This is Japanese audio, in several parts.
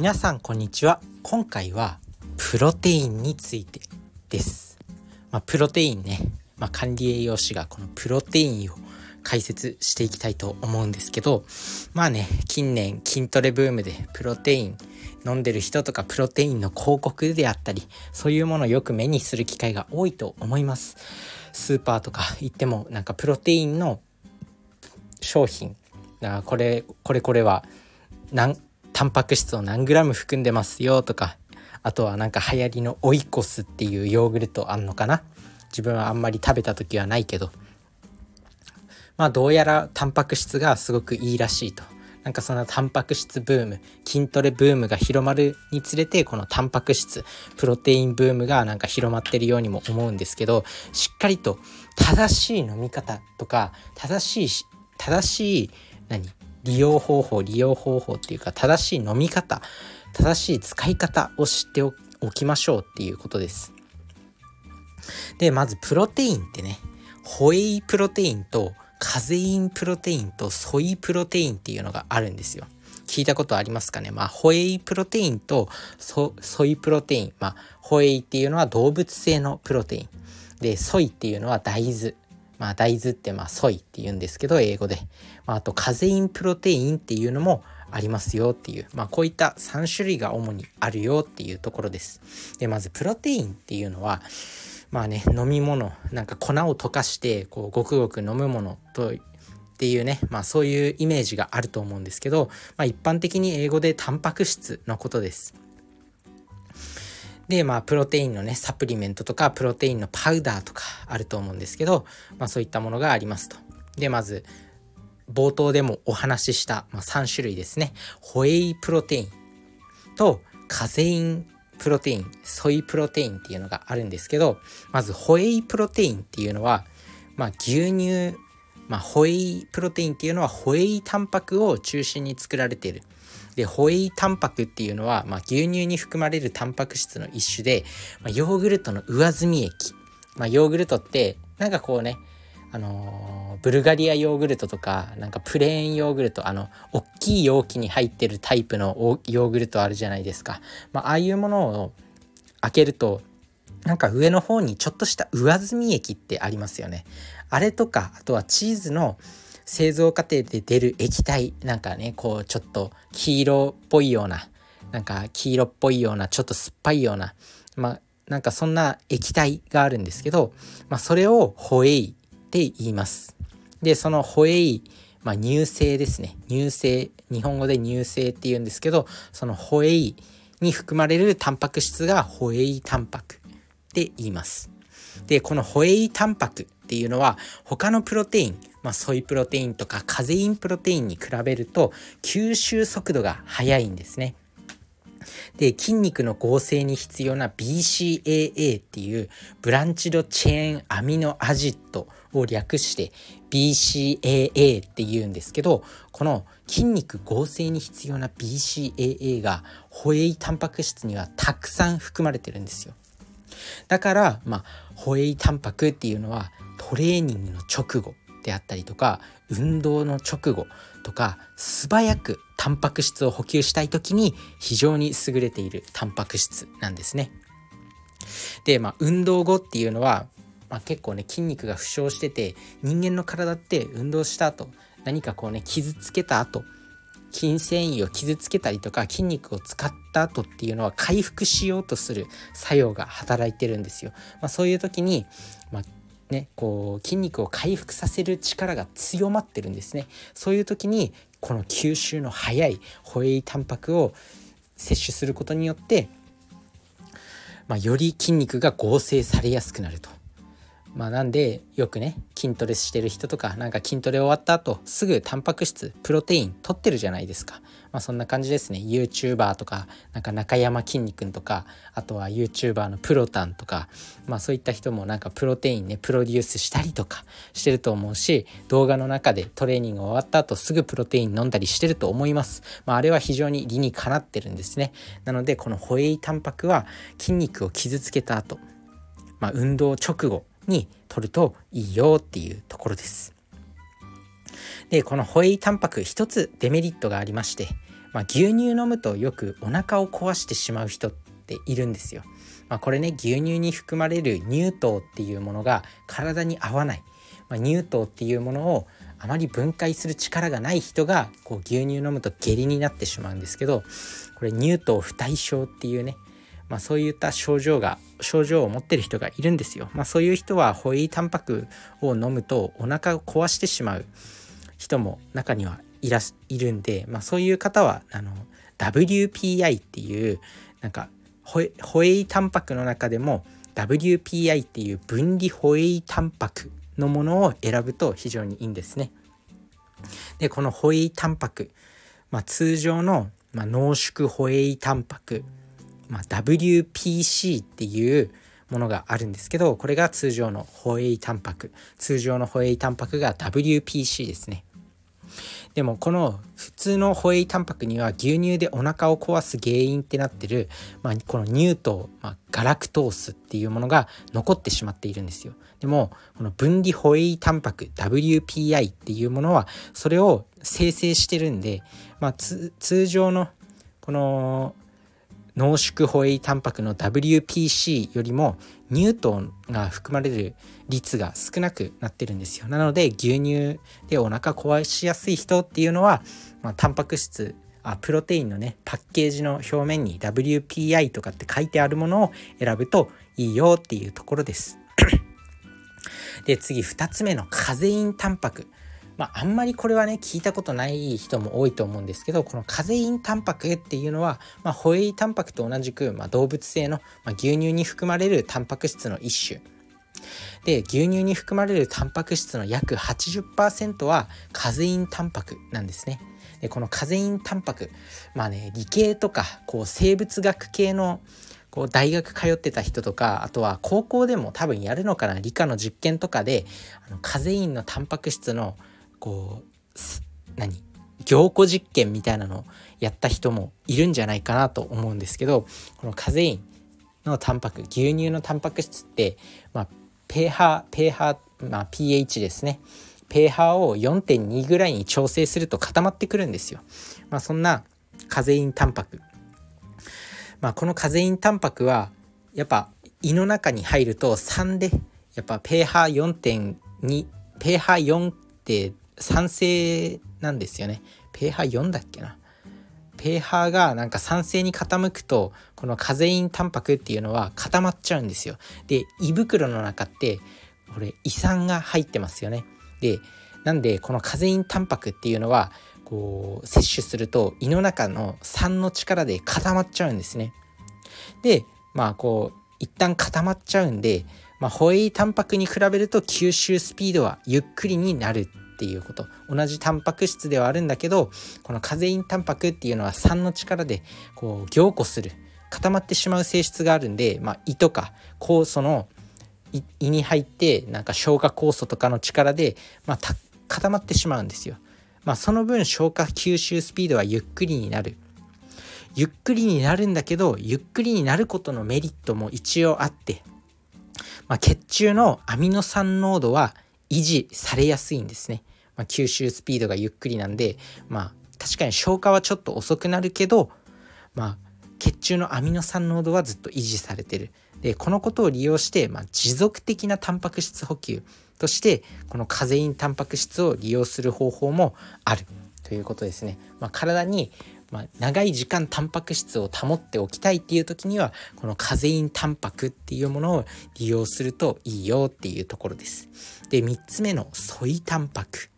皆さんこんにちは。今回はプロテインについてです。まあ、プロテインね、まあ、管理栄養士がこのプロテインを解説していきたいと思うんですけどまあね近年筋トレブームでプロテイン飲んでる人とかプロテインの広告であったりそういうものをよく目にする機会が多いと思います。スーパーとか行ってもなんかプロテインの商品これこれこれは何タンパク質を何グラム含んでますよとかあとはなんか流行りのオイコスっていうヨーグルトあんのかな。自分はあんまり食べた時はないけど。まあどうやらタンパク質がすごくいいらしいと。なんかそのタンパク質ブーム筋トレブームが広まるにつれてこのタンパク質プロテインブームがなんか広まってるようにも思うんですけどしっかりと正しい飲み方とか正しい正しい何？利用方法利用方法っていうか正しい飲み方正しい使い方を知っておきましょうっていうことです。でまずプロテインってねホエイプロテインとカゼインプロテインとソイプロテインっていうのがあるんですよ。聞いたことありますかね？まあ、ホエイプロテインとソイプロテイン。まあ、ホエイっていうのは動物性のプロテイン。で、ソイっていうのは大豆。まあ、大豆ってまあ、ソイって言うんですけど、英語で。まあ、あと、カゼインプロテインっていうのもありますよっていう、まあ、こういった3種類が主にあるよっていうところです。でまずプロテインっていうのはまあね飲み物なんか粉を溶かしてこうごくごく飲むものとっていうね、まあそういうイメージがあると思うんですけど、まあ一般的に英語でタンパク質のことです。で、まあプロテインのね、サプリメントとかプロテインのパウダーとかあると思うんですけど、まあそういったものがありますと。で、まず冒頭でもお話しした、まあ、3種類ですね。ホエイプロテインとカゼインプロテイン、ソイプロテインっていうのがあるんですけど、まずホエイプロテインっていうのは、まあ、牛乳、まあ、ホエイプロテインっていうのはホエイタンパクを中心に作られている。で、ホエイタンパクっていうのは、まあ、牛乳に含まれるタンパク質の一種で、まあ、ヨーグルトの上澄み液。まあ、ヨーグルトって、なんかこうね、あのブルガリアヨーグルトとかなんかプレーンヨーグルトあの大きい容器に入ってるタイプのヨーグルトあるじゃないですか、まあ、ああいうものを開けるとなんか上の方にちょっとした上澄み液ってありますよねあれとかあとはチーズの製造過程で出る液体なんかねこうちょっと黄色っぽいようななんか黄色っぽいようなちょっと酸っぱいようなまあなんかそんな液体があるんですけど、まあ、それをホエイって言います。で、そのホエイ、まあ、乳製ですね。乳製、日本語で乳製って言うんですけど、そのホエイに含まれるタンパク質がホエイタンパクって言います。で、このホエイタンパクっていうのは他のプロテイン、まあ、ソイプロテインとかカゼインプロテインに比べると吸収速度が速いんですね。で筋肉の合成に必要な BCAA っていうブランチドチェーンアミノアジットを略して BCAA って言うんですけどこの筋肉合成に必要な BCAA がホエイタンパク質にはたくさん含まれてるんですよだからまあホエイタンパクっていうのはトレーニングの直後であったりとか運動の直後とか素早くタンパク質を補給したい時に非常に優れているタンパク質なんですね。でまあ運動後っていうのはまあ、結構ね筋肉が負傷してて人間の体って運動した後何かこうね傷つけた後筋繊維を傷つけたりとか筋肉を使った後っていうのは回復しようとする作用が働いてるんですよ。まあ、そういう時に、まあ、ね、こう筋肉を回復させる力が強まってるんですね。そういう時にこの吸収の速いホエイタンパクを摂取することによって、まあ、より筋肉が合成されやすくなると。まあなんでよくね筋トレしてる人とかなんか筋トレ終わった後すぐタンパク質プロテイン取ってるじゃないですか。まあそんな感じですね。YouTuber とかなんか中山きんに君とかあとは YouTuber のプロタンとかまあそういった人もなんかプロテインねプロデュースしたりとかしてると思うし動画の中でトレーニング終わった後すぐプロテイン飲んだりしてると思います。まああれは非常に理にかなってるんですね。なのでこのホエイタンパクは筋肉を傷つけた後まあ運動直後に取るといいよっていうところです。でこのホエイタンパク一つデメリットがありましてまあ、牛乳飲むとよくお腹を壊してしまう人っているんですよ。まあ、これね牛乳に含まれる乳糖っていうものが体に合わない、まあ、乳糖っていうものをあまり分解する力がない人がこう牛乳飲むと下痢になってしまうんですけどこれ乳糖不対症っていうねまあ、そういった症状が症状を持ってる人がいるんですよ。まあ、そういう人はホエイタンパクを飲むとお腹を壊してしまう人も中にはいらいるんで、まあ、そういう方はあの WPI っていうなんかホエホエイタンパクの中でも WPI っていう分離ホエイタンパクのものを選ぶと非常にいいんですね。でこのホエイタンパク、まあ、通常の、ま、濃縮ホエイタンパクまあ、WPC っていうものがあるんですけどこれが通常のホエイタンパク。通常のホエイタンパクが WPC ですね。でもこの普通のホエイタンパクには牛乳でお腹を壊す原因ってなってる、まあ、この乳糖、まあ、ガラクトースっていうものが残ってしまっているんですよ。でもこの分離ホエイタンパク WPI っていうものはそれを生成してるんで、まあ、通常のこの濃縮ホエイタンパクの WPC よりも乳糖が含まれる率が少なくなってるんですよ。なので牛乳でお腹壊しやすい人っていうのは、まあ、タンパク質あプロテインのねパッケージの表面に WPI とかって書いてあるものを選ぶといいよっていうところです。で次2つ目のカゼインタンパク。まあ、あんまりこれはね聞いたことない人も多いと思うんですけどこのカゼインタンパクっていうのは、まあ、ホエイタンパクと同じく、まあ、動物性の、まあ、牛乳に含まれるタンパク質の一種で牛乳に含まれるタンパク質の約80%はカゼインタンパクなんですね。でこのカゼインタンパクまあね理系とかこう生物学系のこう大学通ってた人とかあとは高校でも多分やるのかな理科の実験とかであのカゼインのタンパク質のこう何？凝固実験みたいなのをやった人もいるんじゃないかなと思うんですけどこのカゼインのタンパク牛乳のタンパク質って、まあ、pH, pH、まあ、pH ですね pH を4.2ぐらいに調整すると固まってくるんですよ。まあ、そんなカゼインタンパク。まあ、このカゼインタンパクはやっぱ胃の中に入ると3でやっぱ pH4.2 pH4 って酸性なんですよね。pH4 だっけな。pH がなんか酸性に傾くとこのカゼインタンパクっていうのは固まっちゃうんですよ。で胃袋の中ってこれ胃酸が入ってますよね。でなんでこのカゼインタンパクっていうのはこう摂取すると胃の中の酸の力で固まっちゃうんですね。でまあこう一旦固まっちゃうんで、まあ、ホエイタンパクに比べると吸収スピードはゆっくりになるっていうこと同じタンパク質ではあるんだけどこのカゼインタンパクっていうのは酸の力でこう凝固する固まってしまう性質があるんで、まあ、胃とか酵素の胃に入ってなんか消化酵素とかの力で、まあ、固まってしまうんですよ。まあ、その分消化吸収スピードはゆっくりになる。ゆっくりになるんだけどゆっくりになることのメリットも一応あって、まあ、血中のアミノ酸濃度は維持されやすいんですね。まあ、吸収スピードがゆっくりなんで、まあ、確かに消化はちょっと遅くなるけど、まあ、血中のアミノ酸濃度はずっと維持されてる。でこのことを利用して、まあ、持続的なタンパク質補給としてこのカゼインタンパク質を利用する方法もあるということですね。まあ、体にまあ、長い時間タンパク質を保っておきたいっていう時にはこのカゼインタンパクっていうものを利用するといいよっていうところです。で3つ目のソイタンパク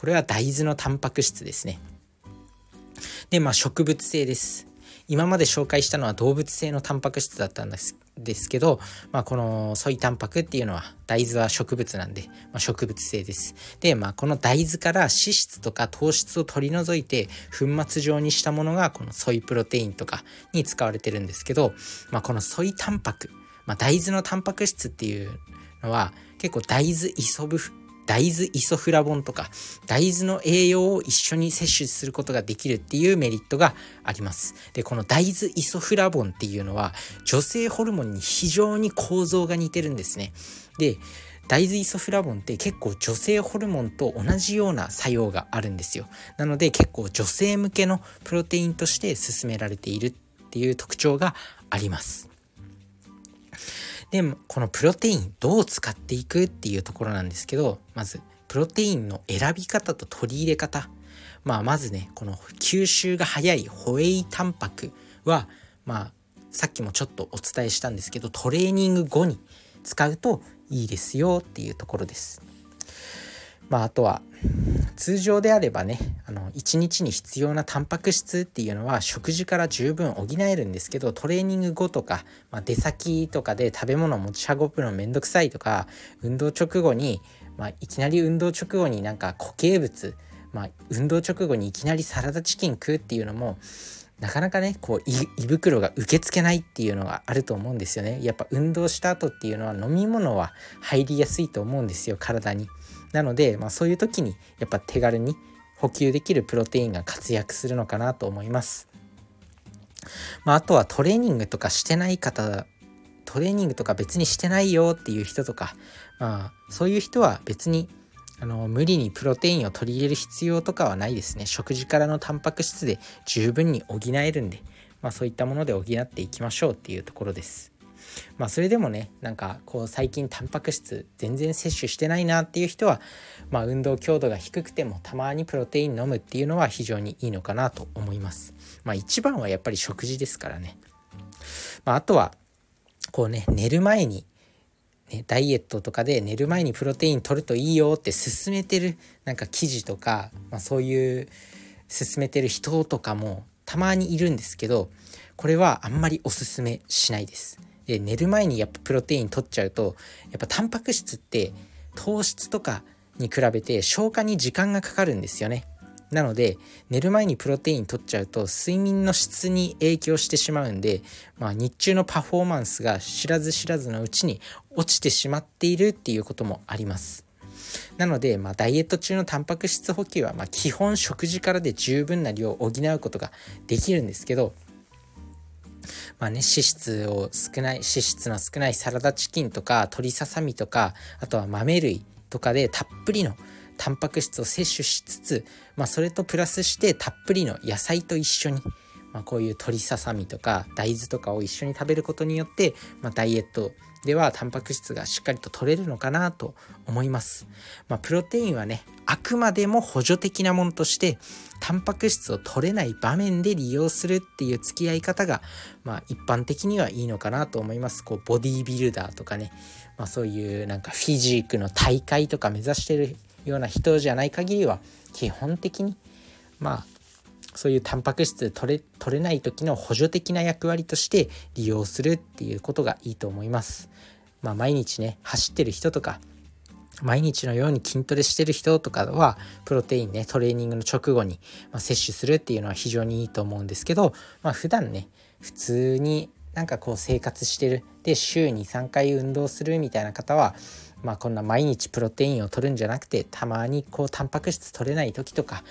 これは大豆のタンパク質ですね。で、まあ植物性です。今まで紹介したのは動物性のタンパク質だったんですですけど、まあ、このソイタンパクっていうのは大豆は植物なんで、まあ、植物性です。で、まあ、この大豆から脂質とか糖質を取り除いて粉末状にしたものがこのソイプロテインとかに使われてるんですけど、まあ、このソイタンパク、まあ、大豆のタンパク質っていうのは結構大豆イソブ大豆イソフラボンとか大豆の栄養を一緒に摂取することができるっていうメリットがあります。で、この大豆イソフラボンっていうのは女性ホルモンに非常に構造が似てるんですね。で、大豆イソフラボンって結構女性ホルモンと同じような作用があるんですよなので結構女性向けのプロテインとして勧められているっていう特徴がありますでこのプロテインどう使っていくっていうところなんですけどまずプロテインの選び方と取り入れ方まあまずねこの吸収が早いホエイタンパクはまあさっきもちょっとお伝えしたんですけどトレーニング後に使うといいですよっていうところです。まあ、あとは通常であればねあの1日に必要なタンパク質っていうのは食事から十分補えるんですけどトレーニング後とか、まあ、出先とかで食べ物持ち運ぶのめんどくさいとか運動直後に、まあ、いきなり運動直後になんか固形物、まあ、運動直後にいきなりサラダチキン食うっていうのもなかなかねこう胃袋が受け付けないっていうのがあると思うんですよね。やっぱ運動した後っていうのは飲み物は入りやすいと思うんですよ体に。なので、まあ、そういう時にやっぱ手軽に補給できるプロテインが活躍するのかなと思います、まあ、あとはトレーニングとかしてない方トレーニングとか別にしてないよっていう人とかまあそういう人は別にあの無理にプロテインを取り入れる必要とかはないですね。食事からのタンパク質で十分に補えるんで、まあ、そういったもので補っていきましょうっていうところです。まあそれでもねなんかこう最近タンパク質全然摂取してないなっていう人は、まあ、運動強度が低くてもたまにプロテイン飲むっていうのは非常にいいのかなと思いますまあ一番はやっぱり食事ですからね、まあ、あとはこうね寝る前にね、ダイエットとかで寝る前にプロテイン取るといいよって勧めてるなんか記事とか、まあ、そういう勧めてる人とかもたまにいるんですけどこれはあんまりおすすめしないです。で寝る前にやっぱプロテイン取っちゃうとやっぱタンパク質って糖質とかに比べて消化に時間がかかるんですよね。なので寝る前にプロテイン取っちゃうと睡眠の質に影響してしまうんで、まあ、日中のパフォーマンスが知らず知らずのうちに落ちてしまっているっていうこともあります。なので、まあ、ダイエット中のタンパク質補給は、ま基本食事からで十分な量を補うことができるんですけど、まあね、脂質を少ない脂質の少ないサラダチキンとか鶏ささみとかあとは豆類とかでたっぷりのタンパク質を摂取しつつ、まあ、それとプラスしてたっぷりの野菜と一緒に、まあ、こういう鶏ささみとか大豆とかを一緒に食べることによって、まあ、ダイエットではタンパク質がしっかりと取れるのかなと思います。まあ、プロテインはねあくまでも補助的なものとしてタンパク質を取れない場面で利用するっていう付き合い方が、まあ、一般的にはいいのかなと思います。こうボディービルダーとかね、まあ、そういうなんかフィジークの大会とか目指してるような人じゃない限りは基本的にまあそういうタンパク質取れ取れない時の補助的な役割として利用するっていうことがいいと思います。まあ、毎日ね走ってる人とか毎日のように筋トレしてる人とかはプロテインねトレーニングの直後に、ま摂取するっていうのは非常にいいと思うんですけど、まあ、普段ね普通になんかこう生活してるで週に3回運動するみたいな方はまあこんな毎日プロテインを取るんじゃなくてたまにこうタンパク質取れない時とか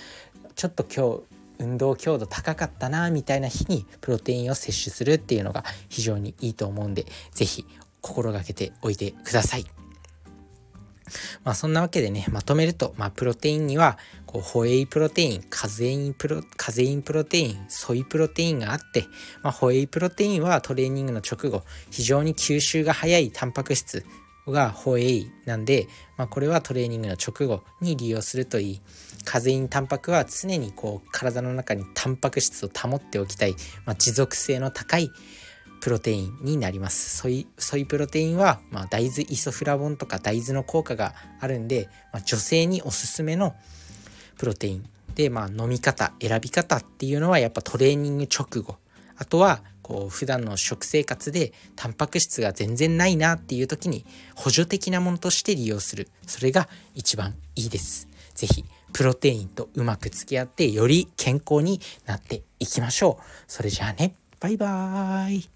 ちょっと今日運動強度高かったなみたいな日にプロテインを摂取するっていうのが非常にいいと思うんで是非心がけておいてください。まあそんなわけでね、まとめると、まあプロテインには、こう、ホエイプロテイン、カゼインプロ、カゼインプロテイン、ソイプロテインがあって、まあホエイプロテインはトレーニングの直後、非常に吸収が早いタンパク質がホエイなんで、まあこれはトレーニングの直後に利用するといい。カゼインタンパクは常にこう体の中にタンパク質を保っておきたい、まあ、持続性の高いプロテインになりますソイソイプロテインは、まあ、大豆イソフラボンとか大豆の効果があるんで、まあ、女性におすすめのプロテインで、まあ、飲み方選び方っていうのはやっぱトレーニング直後あとはこう普段の食生活でタンパク質が全然ないなっていう時に補助的なものとして利用する。それが一番いいです。是非プロテインとうまく付き合ってより健康になっていきましょう。それじゃあね。バイバーイ。